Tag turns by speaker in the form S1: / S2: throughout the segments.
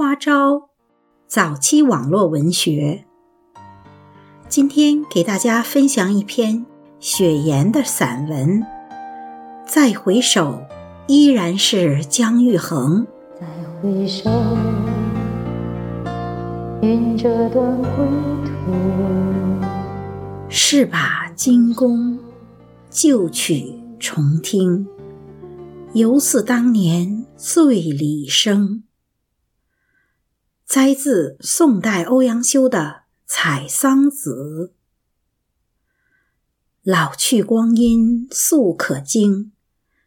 S1: 花招，早期网络文学。今天给大家分享一篇雪岩的散文。再回首，依然是姜育恒。
S2: 再回首，云这段归途。
S1: 是把金宫，旧曲重听。犹似当年醉里声。摘自宋代欧阳修的《采桑子》。老去光阴素可惊，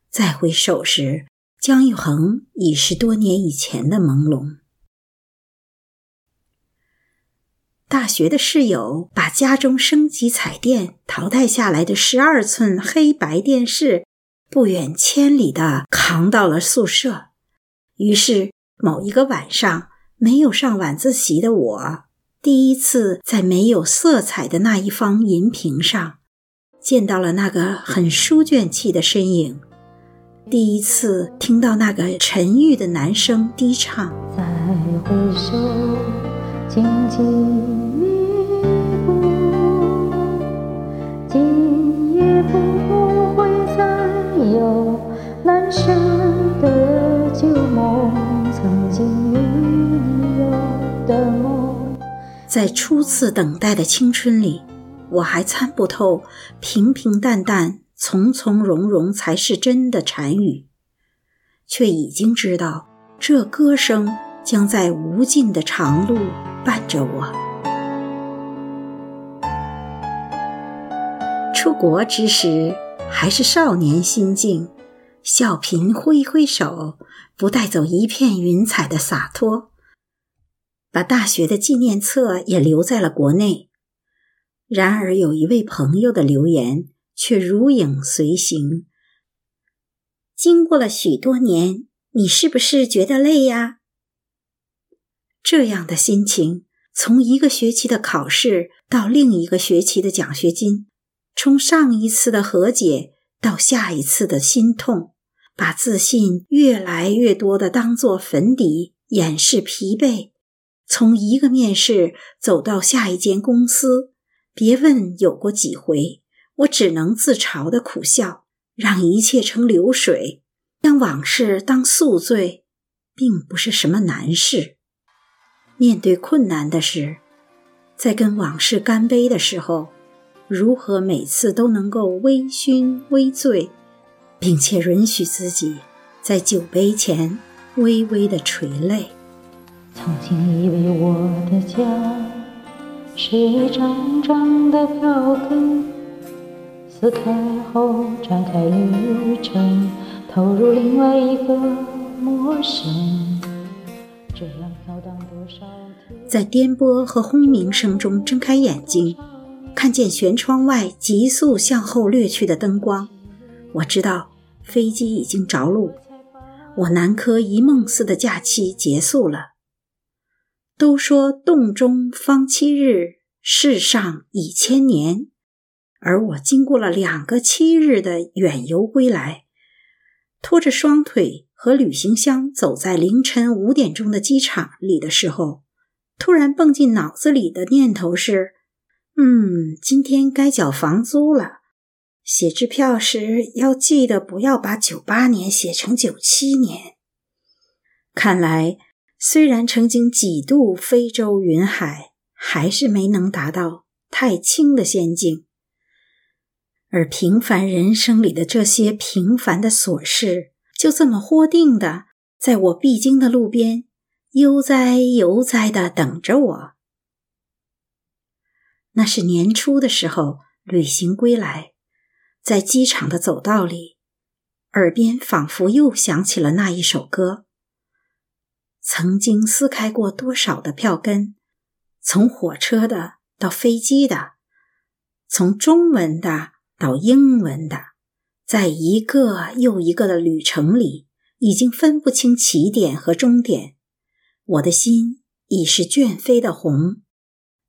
S1: 再回首时，姜育恒已是多年以前的朦胧。大学的室友把家中升级彩电淘汰下来的十二寸黑白电视。不远千里的扛到了宿舍，于是某一个晚上，没有上晚自习的我，第一次在没有色彩的那一方银屏上，见到了那个很书卷气的身影，第一次听到那个沉郁的男声低唱。
S2: 再回首，荆棘
S1: 在初次等待的青春里，我还参不透平平淡淡、从从容容才是真的禅语，却已经知道这歌声将在无尽的长路伴着我。出国之时，还是少年心境。笑贫挥挥手，不带走一片云彩的洒脱，把大学的纪念册也留在了国内。然而，有一位朋友的留言却如影随形。经过了许多年，你是不是觉得累呀？这样的心情，从一个学期的考试到另一个学期的奖学金，从上一次的和解到下一次的心痛。把自信越来越多的当做粉底掩饰疲惫，从一个面试走到下一间公司，别问有过几回，我只能自嘲的苦笑，让一切成流水，将往事当宿醉，并不是什么难事。面对困难的是，在跟往事干杯的时候，如何每次都能够微醺微醉？并且允许自己在酒杯前微微的垂泪。
S2: 曾经以为我的家是一张张的票根，撕开后展开旅程，投入另外一个陌生。这样飘荡多少天？
S1: 在颠簸和轰鸣声中睁开眼睛，看见舷窗外急速向后掠去的灯光，我知道。飞机已经着陆，我南柯一梦似的假期结束了。都说洞中方七日，世上已千年，而我经过了两个七日的远游归来，拖着双腿和旅行箱走在凌晨五点钟的机场里的时候，突然蹦进脑子里的念头是：嗯，今天该缴房租了。写支票时要记得不要把九八年写成九七年。看来，虽然曾经几度非洲云海，还是没能达到太清的仙境。而平凡人生里的这些平凡的琐事，就这么豁定的，在我必经的路边悠哉悠哉的等着我。那是年初的时候，旅行归来。在机场的走道里，耳边仿佛又响起了那一首歌。曾经撕开过多少的票根，从火车的到飞机的，从中文的到英文的，在一个又一个的旅程里，已经分不清起点和终点。我的心已是卷飞的红，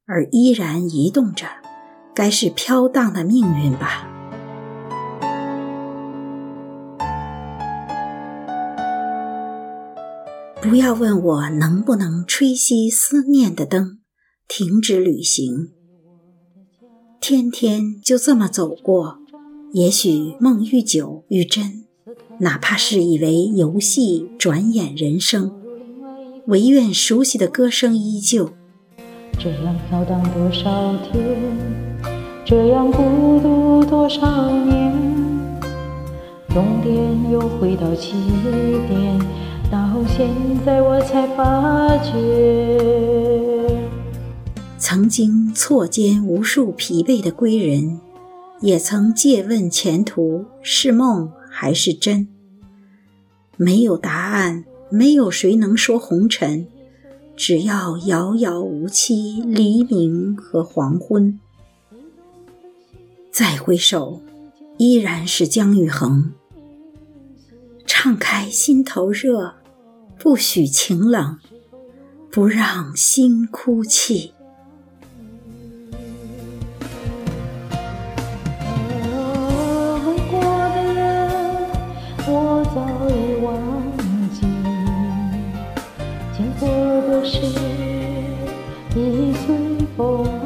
S1: 而依然移动着，该是飘荡的命运吧。不要问我能不能吹熄思念的灯，停止旅行。天天就这么走过，也许梦愈久愈真，哪怕是以为游戏，转眼人生，唯愿熟悉的歌声依旧。
S2: 这样飘荡多少天，这样孤独多少年，终点又回到起点，到现在我才发觉。
S1: 曾经错肩无数疲惫的归人，也曾借问前途是梦还是真。没有答案，没有谁能说红尘，只要遥遥无期，黎明和黄昏。再回首，依然是姜育恒。敞开心头热，不许情冷，不让心哭泣。
S2: 过的人我早已忘记，经过的事已随风。